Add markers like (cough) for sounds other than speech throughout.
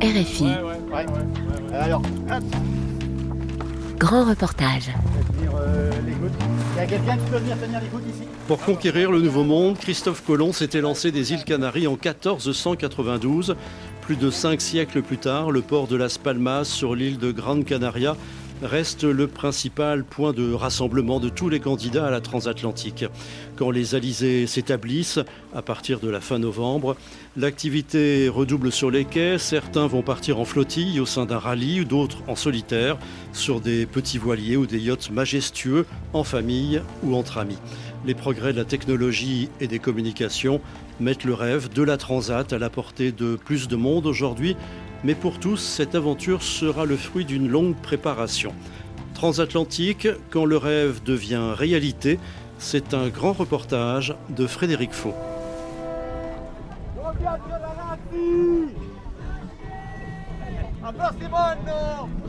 RFI. Ouais, ouais, ouais, ouais. Alors, hop, Grand reportage. euh, les gouttes. Il y a quelqu'un qui peut venir tenir les gouttes ici? Pour conquérir le Nouveau Monde, Christophe Colomb s'était lancé des îles Canaries en 1492. Plus de cinq siècles plus tard, le port de Las Palmas sur l'île de Grande Canaria reste le principal point de rassemblement de tous les candidats à la transatlantique. Quand les alizés s'établissent, à partir de la fin novembre, l'activité redouble sur les quais. Certains vont partir en flottille au sein d'un rallye, d'autres en solitaire, sur des petits voiliers ou des yachts majestueux, en famille ou entre amis. Les progrès de la technologie et des communications mettent le rêve de la transat à la portée de plus de monde aujourd'hui, mais pour tous, cette aventure sera le fruit d'une longue préparation. Transatlantique, quand le rêve devient réalité, c'est un grand reportage de Frédéric Faux.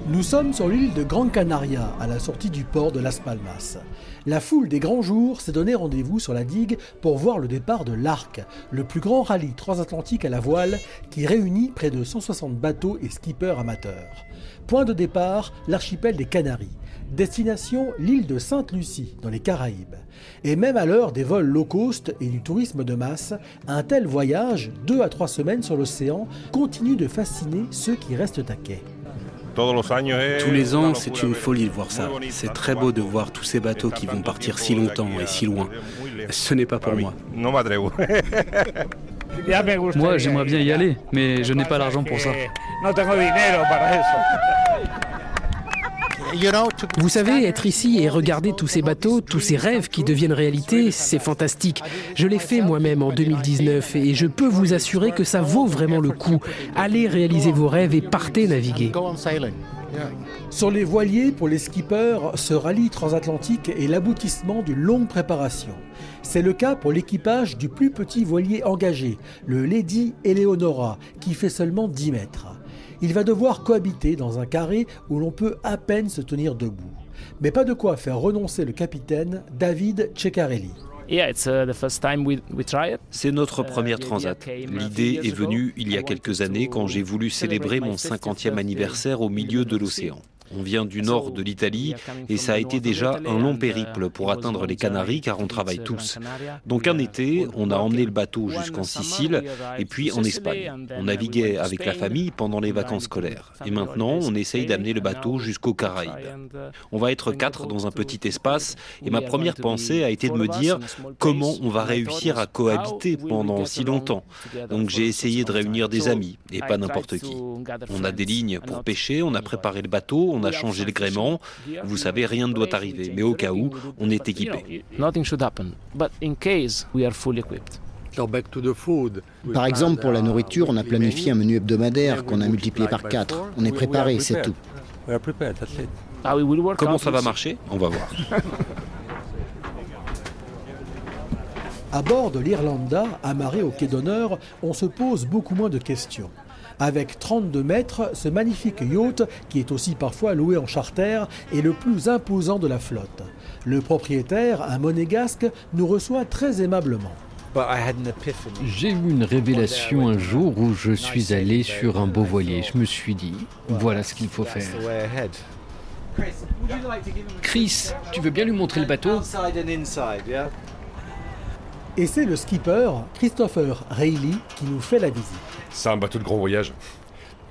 Nous sommes sur l'île de Gran Canaria, à la sortie du port de Las Palmas. La foule des grands jours s'est donné rendez-vous sur la digue pour voir le départ de l'Arc, le plus grand rallye transatlantique à la voile qui réunit près de 160 bateaux et skippers amateurs. Point de départ, l'archipel des Canaries. Destination, l'île de Sainte-Lucie, dans les Caraïbes. Et même à l'heure des vols low cost et du tourisme de masse, un tel voyage, deux à trois semaines sur l'océan, continue de fasciner ceux qui restent à quai. Tous les ans, c'est une folie de voir ça. C'est très beau de voir tous ces bateaux qui vont partir si longtemps et si loin. Ce n'est pas pour moi. (laughs) Moi, j'aimerais bien y aller, mais je n'ai pas l'argent pour ça. (laughs) Vous savez, être ici et regarder tous ces bateaux, tous ces rêves qui deviennent réalité, c'est fantastique. Je l'ai fait moi-même en 2019 et je peux vous assurer que ça vaut vraiment le coup. Allez réaliser vos rêves et partez naviguer. Sur les voiliers, pour les skippers, ce rallye transatlantique est l'aboutissement d'une longue préparation. C'est le cas pour l'équipage du plus petit voilier engagé, le Lady Eleonora, qui fait seulement 10 mètres. Il va devoir cohabiter dans un carré où l'on peut à peine se tenir debout. Mais pas de quoi faire renoncer le capitaine David Ceccarelli. C'est notre première transat. L'idée est venue il y a quelques années quand j'ai voulu célébrer mon 50e anniversaire au milieu de l'océan. On vient du nord de l'Italie et ça a été déjà un long périple pour atteindre les Canaries car on travaille tous. Donc un été, on a emmené le bateau jusqu'en Sicile et puis en Espagne. On naviguait avec la famille pendant les vacances scolaires. Et maintenant, on essaye d'amener le bateau jusqu'aux Caraïbes. On va être quatre dans un petit espace et ma première pensée a été de me dire comment on va réussir à cohabiter pendant si longtemps. Donc j'ai essayé de réunir des amis et pas n'importe qui. On a des lignes pour pêcher, on a préparé le bateau, on a changé le gréement. Vous savez, rien ne doit arriver, mais au cas où, on est équipé. Par exemple, pour la nourriture, on a planifié un menu hebdomadaire qu'on a multiplié par 4. On est préparé, c'est tout. Comment ça va marcher? On va voir. À bord de l'Irlanda, amarré au quai d'honneur, on se pose beaucoup moins de questions. Avec 32 mètres, ce magnifique yacht, qui est aussi parfois loué en charter, est le plus imposant de la flotte. Le propriétaire, un monégasque, nous reçoit très aimablement. J'ai eu une révélation un jour où je suis allé sur un beau voilier. Je me suis dit, voilà ce qu'il faut faire. Chris, tu veux bien lui montrer le bateau? Et c'est le skipper, Christopher Reilly, qui nous fait la visite. C'est un bateau de grand voyage.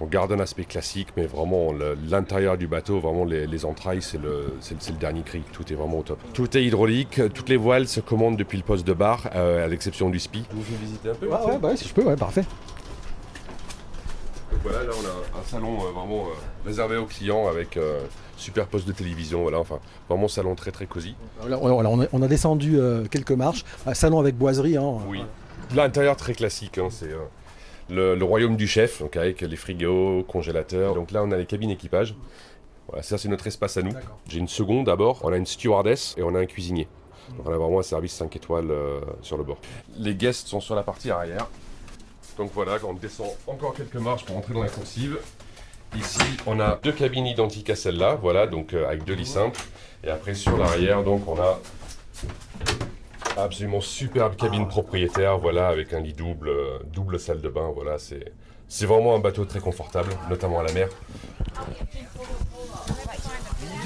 On garde un aspect classique, mais vraiment l'intérieur du bateau, vraiment les, les entrailles, c'est le, dernier cri. Tout est vraiment au top. Tout est hydraulique, toutes les voiles se commandent depuis le poste de bar, euh, à l'exception du SPI. Vous pouvez visiter un peu Ouais, ouais, bah, si je peux, ouais, parfait. Donc voilà, là on a un salon euh, vraiment euh, réservé aux clients avec euh, super poste de télévision, voilà, enfin vraiment salon très très cosy. Là, on, on a, on a descendu quelques marches, un salon avec boiserie. Hein. Oui. L'intérieur très classique, hein, c'est le, le royaume du chef, donc avec les frigos, congélateurs. Donc là on a les cabines équipage. Voilà, ça c'est notre espace à nous. J'ai une seconde d'abord, on a une stewardess et on a un cuisinier. Donc on a vraiment un service 5 étoiles sur le bord. Les guests sont sur la partie arrière. Donc voilà, on descend encore quelques marches pour entrer dans la coursive. Ici, on a deux cabines identiques à celle-là, voilà, donc euh, avec deux lits simples. Et après, sur l'arrière, donc, on a Absolument superbe cabine propriétaire, voilà, avec un lit double, euh, double salle de bain, voilà, c'est vraiment un bateau très confortable, notamment à la mer.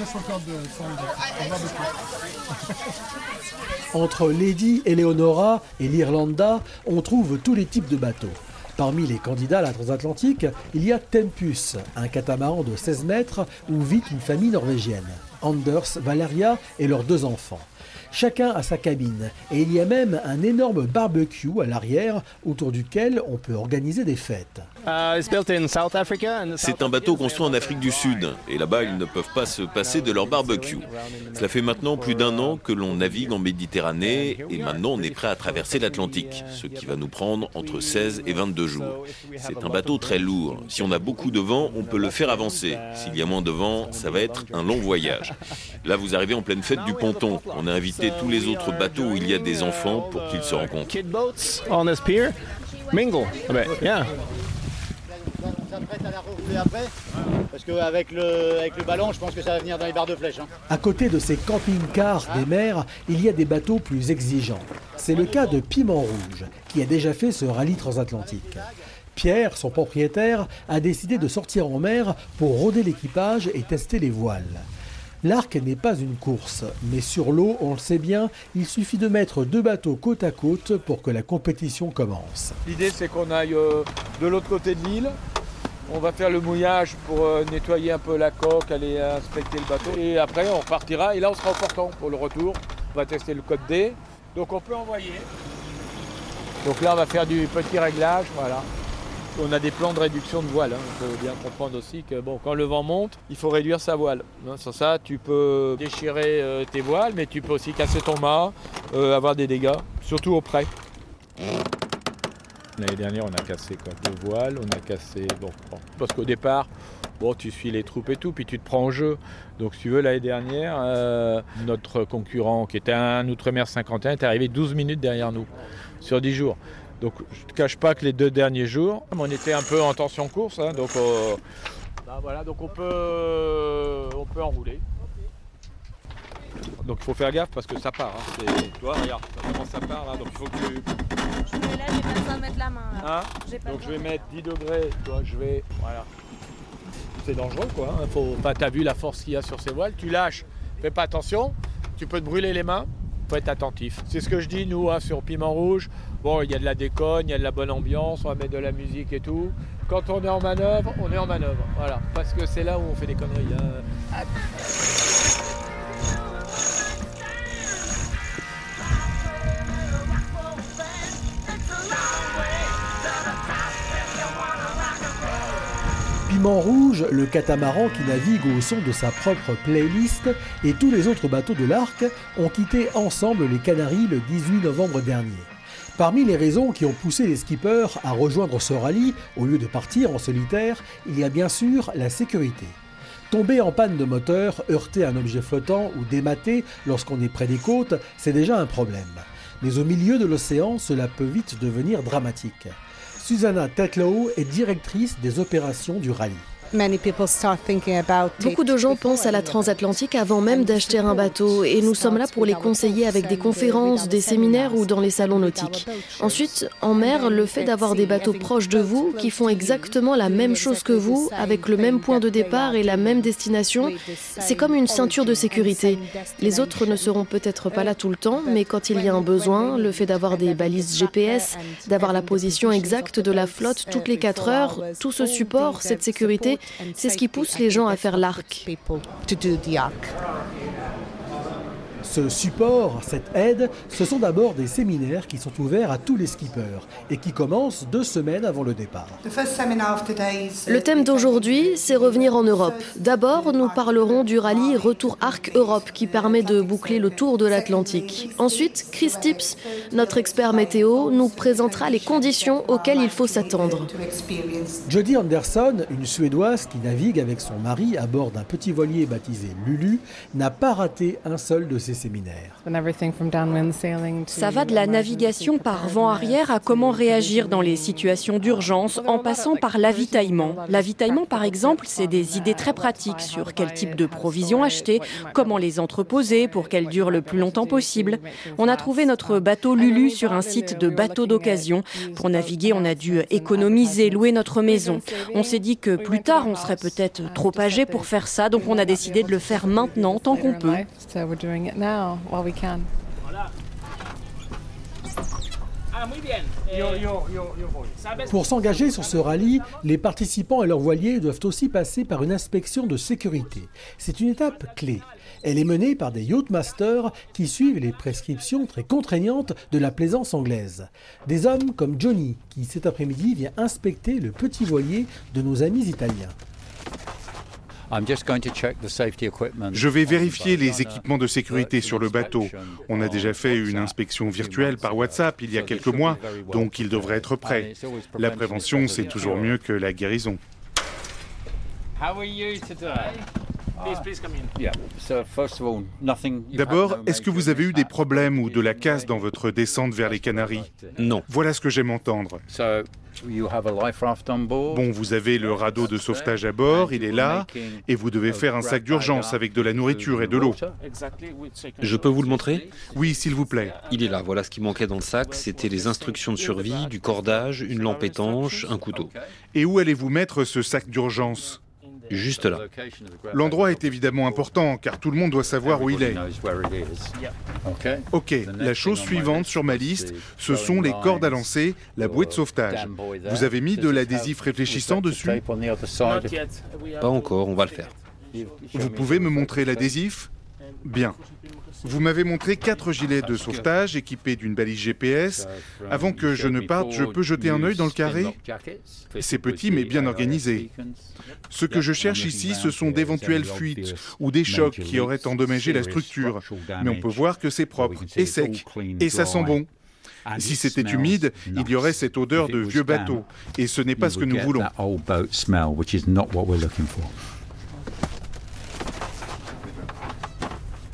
(laughs) Entre Lady Eleonora et l'Irlanda, on trouve tous les types de bateaux. Parmi les candidats à la transatlantique, il y a Tempus, un catamaran de 16 mètres où vit une famille norvégienne. Anders, Valeria et leurs deux enfants. Chacun a sa cabine et il y a même un énorme barbecue à l'arrière autour duquel on peut organiser des fêtes. C'est un bateau construit en Afrique du Sud et là-bas ils ne peuvent pas se passer de leur barbecue. Cela fait maintenant plus d'un an que l'on navigue en Méditerranée et maintenant on est prêt à traverser l'Atlantique, ce qui va nous prendre entre 16 et 22 jours. C'est un bateau très lourd. Si on a beaucoup de vent, on peut le faire avancer. S'il y a moins de vent, ça va être un long voyage. Là vous arrivez en pleine fête du ponton. On a invité tous les autres bateaux où il y a des enfants pour qu'ils se rencontrent. Mingle. Yeah. Ça prête à la refouler après Parce qu'avec le, avec le ballon, je pense que ça va venir dans les barres de flèche. Hein. À côté de ces camping-cars des mers, il y a des bateaux plus exigeants. C'est le cas de Piment Rouge, qui a déjà fait ce rallye transatlantique. Pierre, son propriétaire, a décidé de sortir en mer pour rôder l'équipage et tester les voiles. L'arc n'est pas une course, mais sur l'eau, on le sait bien, il suffit de mettre deux bateaux côte à côte pour que la compétition commence. L'idée c'est qu'on aille euh, de l'autre côté de l'île, on va faire le mouillage pour euh, nettoyer un peu la coque, aller inspecter le bateau. Et après, on partira et là, on sera au portant pour le retour. On va tester le code D. Donc, on peut envoyer. Donc là, on va faire du petit réglage. Voilà. On a des plans de réduction de voile. Hein. Il faut bien comprendre aussi que bon, quand le vent monte, il faut réduire sa voile. Hein, sans ça, tu peux déchirer euh, tes voiles, mais tu peux aussi casser ton mât, euh, avoir des dégâts, surtout au près. L'année dernière, on a cassé quoi, deux voiles, on a cassé. Bon, parce qu'au départ, bon, tu suis les troupes et tout, puis tu te prends en jeu. Donc, si tu veux, l'année dernière, euh, notre concurrent, qui était un Outre-mer 51, est arrivé 12 minutes derrière nous sur 10 jours. Donc je ne te cache pas que les deux derniers jours, on était un peu en tension course, hein, donc, euh, bah, voilà, donc on peut, on peut enrouler. Donc il faut faire gaffe parce que ça part. Hein. Toi, regarde, comment ça part là, donc il faut que tu. là, j'ai pas besoin de mettre la main. Hein donc je vais mettre 10 degrés, toi, je vais. Voilà. C'est dangereux quoi. Hein. Faut... Enfin, t'as vu la force qu'il y a sur ces voiles, tu lâches, fais pas attention, tu peux te brûler les mains, faut être attentif. C'est ce que je dis nous sur Piment Rouge. Bon, il y a de la déconne, il y a de la bonne ambiance, on va mettre de la musique et tout. Quand on est en manœuvre, on est en manœuvre. Voilà, parce que c'est là où on fait des conneries. Hein. Le catamaran qui navigue au son de sa propre playlist, et tous les autres bateaux de l'arc ont quitté ensemble les Canaries le 18 novembre dernier. Parmi les raisons qui ont poussé les skippers à rejoindre ce rallye au lieu de partir en solitaire, il y a bien sûr la sécurité. Tomber en panne de moteur, heurter un objet flottant ou démater lorsqu'on est près des côtes, c'est déjà un problème. Mais au milieu de l'océan, cela peut vite devenir dramatique. Susanna Tetlow est directrice des opérations du rallye. Beaucoup de gens pensent à la transatlantique avant même d'acheter un bateau. Et nous sommes là pour les conseiller avec des conférences, des séminaires ou dans les salons nautiques. Ensuite, en mer, le fait d'avoir des bateaux proches de vous qui font exactement la même chose que vous, avec le même point de départ et la même destination, c'est comme une ceinture de sécurité. Les autres ne seront peut-être pas là tout le temps, mais quand il y a un besoin, le fait d'avoir des balises GPS, d'avoir la position exacte de la flotte toutes les 4 heures, tout ce support, cette sécurité, c'est ce qui pousse les gens à faire l'arc. Ce support, cette aide, ce sont d'abord des séminaires qui sont ouverts à tous les skippers et qui commencent deux semaines avant le départ. Le thème d'aujourd'hui, c'est revenir en Europe. D'abord, nous parlerons du rallye Retour Arc Europe qui permet de boucler le tour de l'Atlantique. Ensuite, Chris Tips, notre expert météo, nous présentera les conditions auxquelles il faut s'attendre. Jodie Anderson, une Suédoise qui navigue avec son mari à bord d'un petit voilier baptisé Lulu, n'a pas raté un seul de ces ces séminaires. Ça va de la navigation par vent arrière à comment réagir dans les situations d'urgence en passant par l'avitaillement. L'avitaillement, par exemple, c'est des idées très pratiques sur quel type de provisions acheter, comment les entreposer pour qu'elles durent le plus longtemps possible. On a trouvé notre bateau Lulu sur un site de bateaux d'occasion. Pour naviguer, on a dû économiser, louer notre maison. On s'est dit que plus tard, on serait peut-être trop âgé pour faire ça, donc on a décidé de le faire maintenant tant qu'on peut. Pour s'engager sur ce rallye, les participants et leurs voiliers doivent aussi passer par une inspection de sécurité. C'est une étape clé. Elle est menée par des yachtmasters qui suivent les prescriptions très contraignantes de la plaisance anglaise. Des hommes comme Johnny, qui cet après-midi vient inspecter le petit voilier de nos amis italiens. Je vais vérifier les équipements de sécurité sur le bateau. On a déjà fait une inspection virtuelle par WhatsApp il y a quelques mois, donc il devrait être prêt. La prévention, c'est toujours mieux que la guérison. D'abord, est-ce que vous avez eu des problèmes ou de la casse dans votre descente vers les Canaries Non. Voilà ce que j'aime entendre. Bon, vous avez le radeau de sauvetage à bord, il est là, et vous devez faire un sac d'urgence avec de la nourriture et de l'eau. Je peux vous le montrer? Oui, s'il vous plaît. Il est là, voilà ce qui manquait dans le sac, c'était les instructions de survie, du cordage, une lampe étanche, un couteau. Et où allez-vous mettre ce sac d'urgence? Juste là. L'endroit est évidemment important car tout le monde doit savoir où il est. Ok, la chose suivante sur ma liste, ce sont les cordes à lancer, la bouée de sauvetage. Vous avez mis de l'adhésif réfléchissant dessus Pas encore, on va le faire. Vous pouvez me montrer l'adhésif Bien. Vous m'avez montré quatre gilets de sauvetage équipés d'une balise GPS. Avant que je ne parte, je peux jeter un œil dans le carré C'est petit mais bien organisé. Ce que je cherche ici, ce sont d'éventuelles fuites ou des chocs qui auraient endommagé la structure. Mais on peut voir que c'est propre et sec et ça sent bon. Si c'était humide, il y aurait cette odeur de vieux bateau. Et ce n'est pas ce que nous voulons.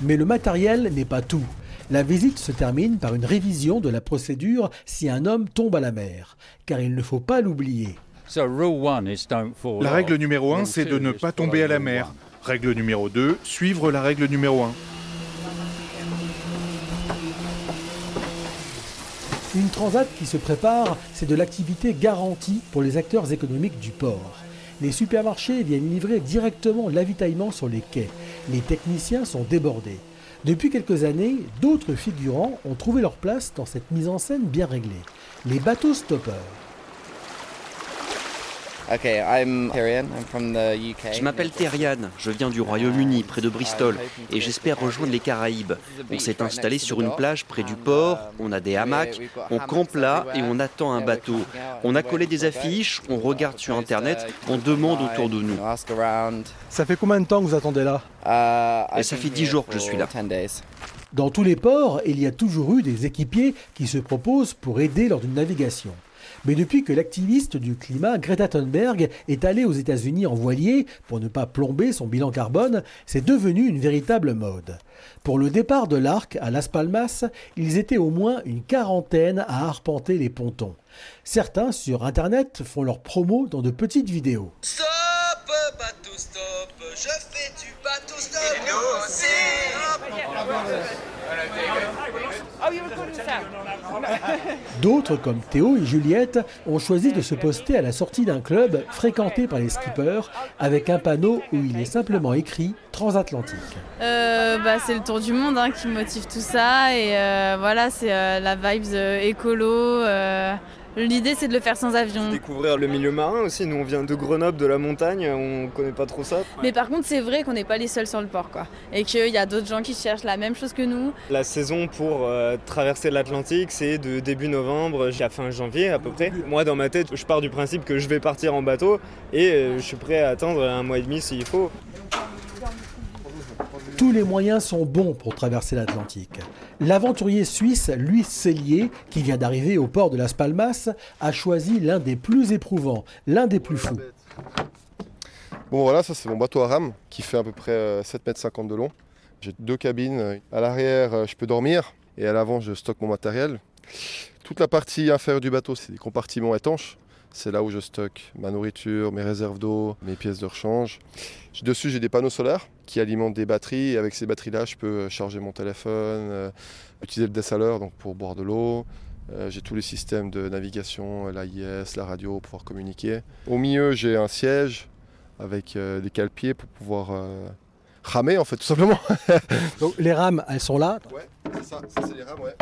Mais le matériel n'est pas tout. La visite se termine par une révision de la procédure si un homme tombe à la mer, car il ne faut pas l'oublier. La règle numéro 1, c'est de ne pas tomber à la mer. Règle numéro 2, suivre la règle numéro 1. Une transat qui se prépare, c'est de l'activité garantie pour les acteurs économiques du port. Les supermarchés viennent livrer directement l'avitaillement sur les quais. Les techniciens sont débordés. Depuis quelques années, d'autres figurants ont trouvé leur place dans cette mise en scène bien réglée. Les bateaux stoppeurs. Je m'appelle Terrian, je viens du Royaume-Uni, près de Bristol, et j'espère rejoindre les Caraïbes. On s'est installé sur une plage près du port, on a des hamacs, on campe là et on attend un bateau. On a collé des affiches, on regarde sur Internet, on demande autour de nous. Ça fait combien de temps que vous attendez là? Et ça fait dix jours que je suis là. Dans tous les ports, il y a toujours eu des équipiers qui se proposent pour aider lors d'une navigation. Mais depuis que l'activiste du climat Greta Thunberg est allée aux États-Unis en voilier pour ne pas plomber son bilan carbone, c'est devenu une véritable mode. Pour le départ de l'arc à Las Palmas, ils étaient au moins une quarantaine à arpenter les pontons. Certains sur Internet font leur promo dans de petites vidéos. Stop, bateau, stop, je fais du bateau, stop. (laughs) D'autres, comme Théo et Juliette, ont choisi de se poster à la sortie d'un club fréquenté par les skippers avec un panneau où il est simplement écrit Transatlantique. Euh, bah, c'est le tour du monde hein, qui motive tout ça et euh, voilà, c'est euh, la vibes écolo. L'idée c'est de le faire sans avion. Découvrir le milieu marin aussi, nous on vient de Grenoble, de la montagne, on connaît pas trop ça. Mais par contre c'est vrai qu'on n'est pas les seuls sur le port quoi. Et qu'il y a d'autres gens qui cherchent la même chose que nous. La saison pour traverser l'Atlantique c'est de début novembre jusqu'à fin janvier à peu près. Moi dans ma tête je pars du principe que je vais partir en bateau et je suis prêt à attendre un mois et demi s'il faut. Tous les moyens sont bons pour traverser l'Atlantique. L'aventurier suisse Luis Cellier, qui vient d'arriver au port de Las Palmas, a choisi l'un des plus éprouvants, l'un des plus fous. Bon voilà, ça c'est mon bateau à rame qui fait à peu près 7,50 m de long. J'ai deux cabines. À l'arrière, je peux dormir et à l'avant, je stocke mon matériel. Toute la partie inférieure du bateau, c'est des compartiments étanches. C'est là où je stocke ma nourriture, mes réserves d'eau, mes pièces de rechange. Dessus, j'ai des panneaux solaires qui alimentent des batteries. Et avec ces batteries-là, je peux charger mon téléphone, euh, utiliser le dessaleur donc pour boire de l'eau. Euh, j'ai tous les systèmes de navigation, l'AIS, la radio pour pouvoir communiquer. Au milieu, j'ai un siège avec euh, des cale-pieds pour pouvoir ramer, en fait, tout simplement. (laughs) donc les rames, elles sont là Ouais, c'est ça, ça c'est les rames, ouais.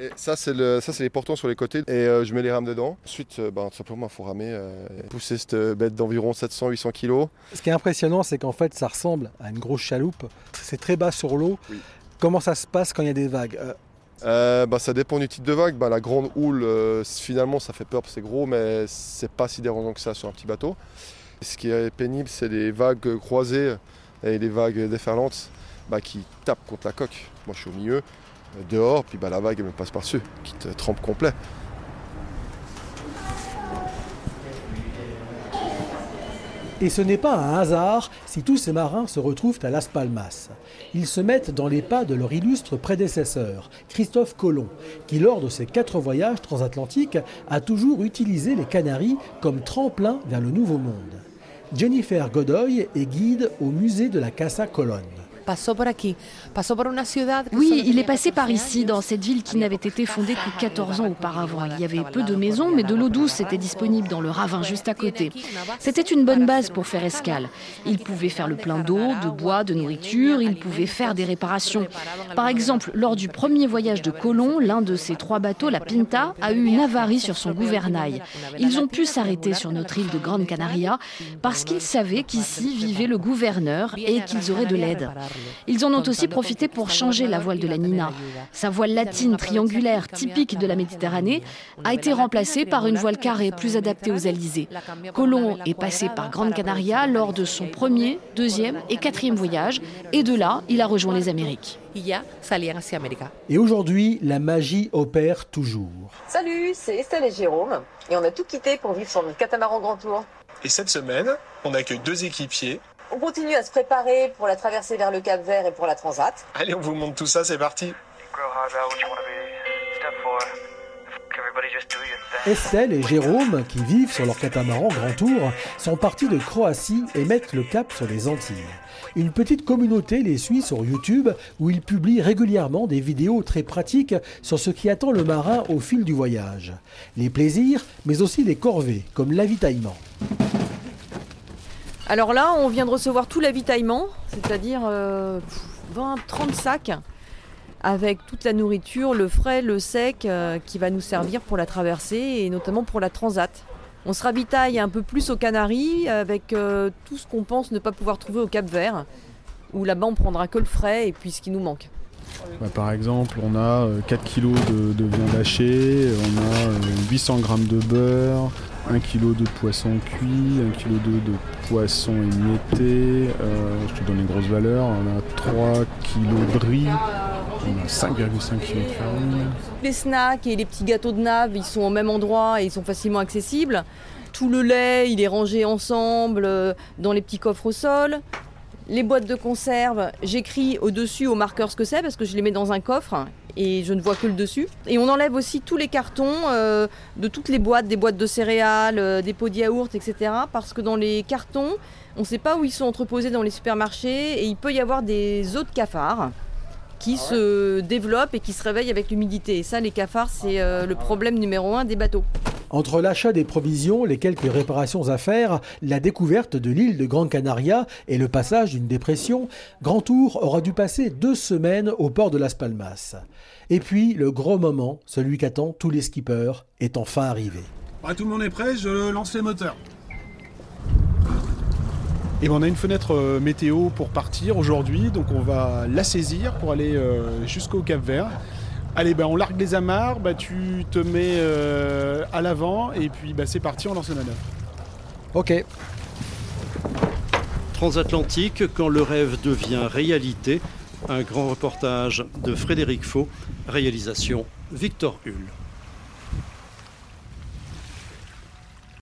Et ça, c'est le, ça, c'est les portants sur les côtés. Et euh, je mets les rames dedans. Ensuite, euh, bah, tout simplement, il faut ramer, euh, pousser cette bête d'environ 700-800 kg. Ce qui est impressionnant, c'est qu'en fait, ça ressemble à une grosse chaloupe. C'est très bas sur l'eau. Comment ça se passe quand il y a des vagues bah, ça dépend du type de vague. Bah, la grande houle, finalement, ça fait peur parce que c'est gros, mais c'est pas si dérangeant que ça sur un petit bateau. Ce qui est pénible, c'est les vagues croisées et les vagues déferlantes bah, qui tapent contre la coque. Moi, je suis au milieu dehors, puis bah, la vague me passe par-dessus, qui te trempe complet. Et ce n'est pas un hasard si tous ces marins se retrouvent à Las Palmas. Ils se mettent dans les pas de leur illustre prédécesseur, Christophe Colomb, qui lors de ses quatre voyages transatlantiques a toujours utilisé les Canaries comme tremplin vers le Nouveau Monde. Jennifer Godoy est guide au musée de la Casa Colón. Oui, il est passé par ici, dans cette ville qui n'avait été fondée que 14 ans auparavant. Il y avait peu de maisons, mais de l'eau douce était disponible dans le ravin juste à côté. C'était une bonne base pour faire escale. Il pouvait faire le plein d'eau, de bois, de nourriture, il pouvait faire des réparations. Par exemple, lors du premier voyage de Colomb, l'un de ces trois bateaux, la Pinta, a eu une avarie sur son gouvernail. Ils ont pu s'arrêter sur notre île de Grande Canaria parce qu'ils savaient qu'ici vivait le gouverneur et qu'ils auraient de l'aide. Ils en ont aussi profité pour changer la voile de la Nina. Sa voile latine triangulaire typique de la Méditerranée a été remplacée par une voile carrée plus adaptée aux alizés. Colomb est passé par Grande Canaria lors de son premier, deuxième et quatrième voyage et de là, il a rejoint les Amériques. Et aujourd'hui, la magie opère toujours. Salut, c'est Estelle et Jérôme et on a tout quitté pour vivre sur notre catamaran Grand Tour. Et cette semaine, on accueille deux équipiers on continue à se préparer pour la traversée vers le Cap Vert et pour la Transat. Allez, on vous montre tout ça, c'est parti. Estelle et Jérôme, qui vivent sur leur catamaran Grand Tour, sont partis de Croatie et mettent le cap sur les Antilles. Une petite communauté les suit sur YouTube où ils publient régulièrement des vidéos très pratiques sur ce qui attend le marin au fil du voyage. Les plaisirs, mais aussi les corvées, comme l'avitaillement. Alors là, on vient de recevoir tout l'avitaillement, c'est-à-dire 20-30 euh, sacs avec toute la nourriture, le frais, le sec, euh, qui va nous servir pour la traversée et notamment pour la transat. On se ravitaille un peu plus aux Canaries avec euh, tout ce qu'on pense ne pas pouvoir trouver au Cap Vert, où là-bas on prendra que le frais et puis ce qui nous manque. Bah, par exemple, on a 4 kg de, de, viande hachée, on a 800 g de beurre, 1 kg de poisson cuit, 1 kg de, poisson émietté, euh, je te donne les grosses valeurs, on a 3 kg de riz, on a 5,5 kg de farine. Les snacks et les petits gâteaux de nave, ils sont au même endroit et ils sont facilement accessibles. Tout le lait, il est rangé ensemble euh, dans les petits coffres au sol. Les boîtes de conserve, j'écris au-dessus au marqueur ce que c'est parce que je les mets dans un coffre et je ne vois que le dessus. Et on enlève aussi tous les cartons euh, de toutes les boîtes, des boîtes de céréales, euh, des pots de yaourt, etc. Parce que dans les cartons, on ne sait pas où ils sont entreposés dans les supermarchés et il peut y avoir des œufs de cafards qui ah se développent et qui se réveillent avec l'humidité. Et ça, les cafards, c'est euh, le problème numéro un des bateaux. Entre l'achat des provisions, les quelques réparations à faire, la découverte de l'île de Gran Canaria et le passage d'une dépression, Grand Tour aura dû passer deux semaines au port de Las Palmas. Et puis, le gros moment, celui qu'attendent tous les skippers, est enfin arrivé. tout le monde est prêt, je lance les moteurs. Et ben, on a une fenêtre euh, météo pour partir aujourd'hui, donc on va la saisir pour aller euh, jusqu'au Cap Vert. Allez, ben, on largue les amarres, bah, tu te mets euh, à l'avant et puis bah, c'est parti, on lance la manœuvre. Ok. Transatlantique, quand le rêve devient réalité, un grand reportage de Frédéric Faux, réalisation Victor Hull.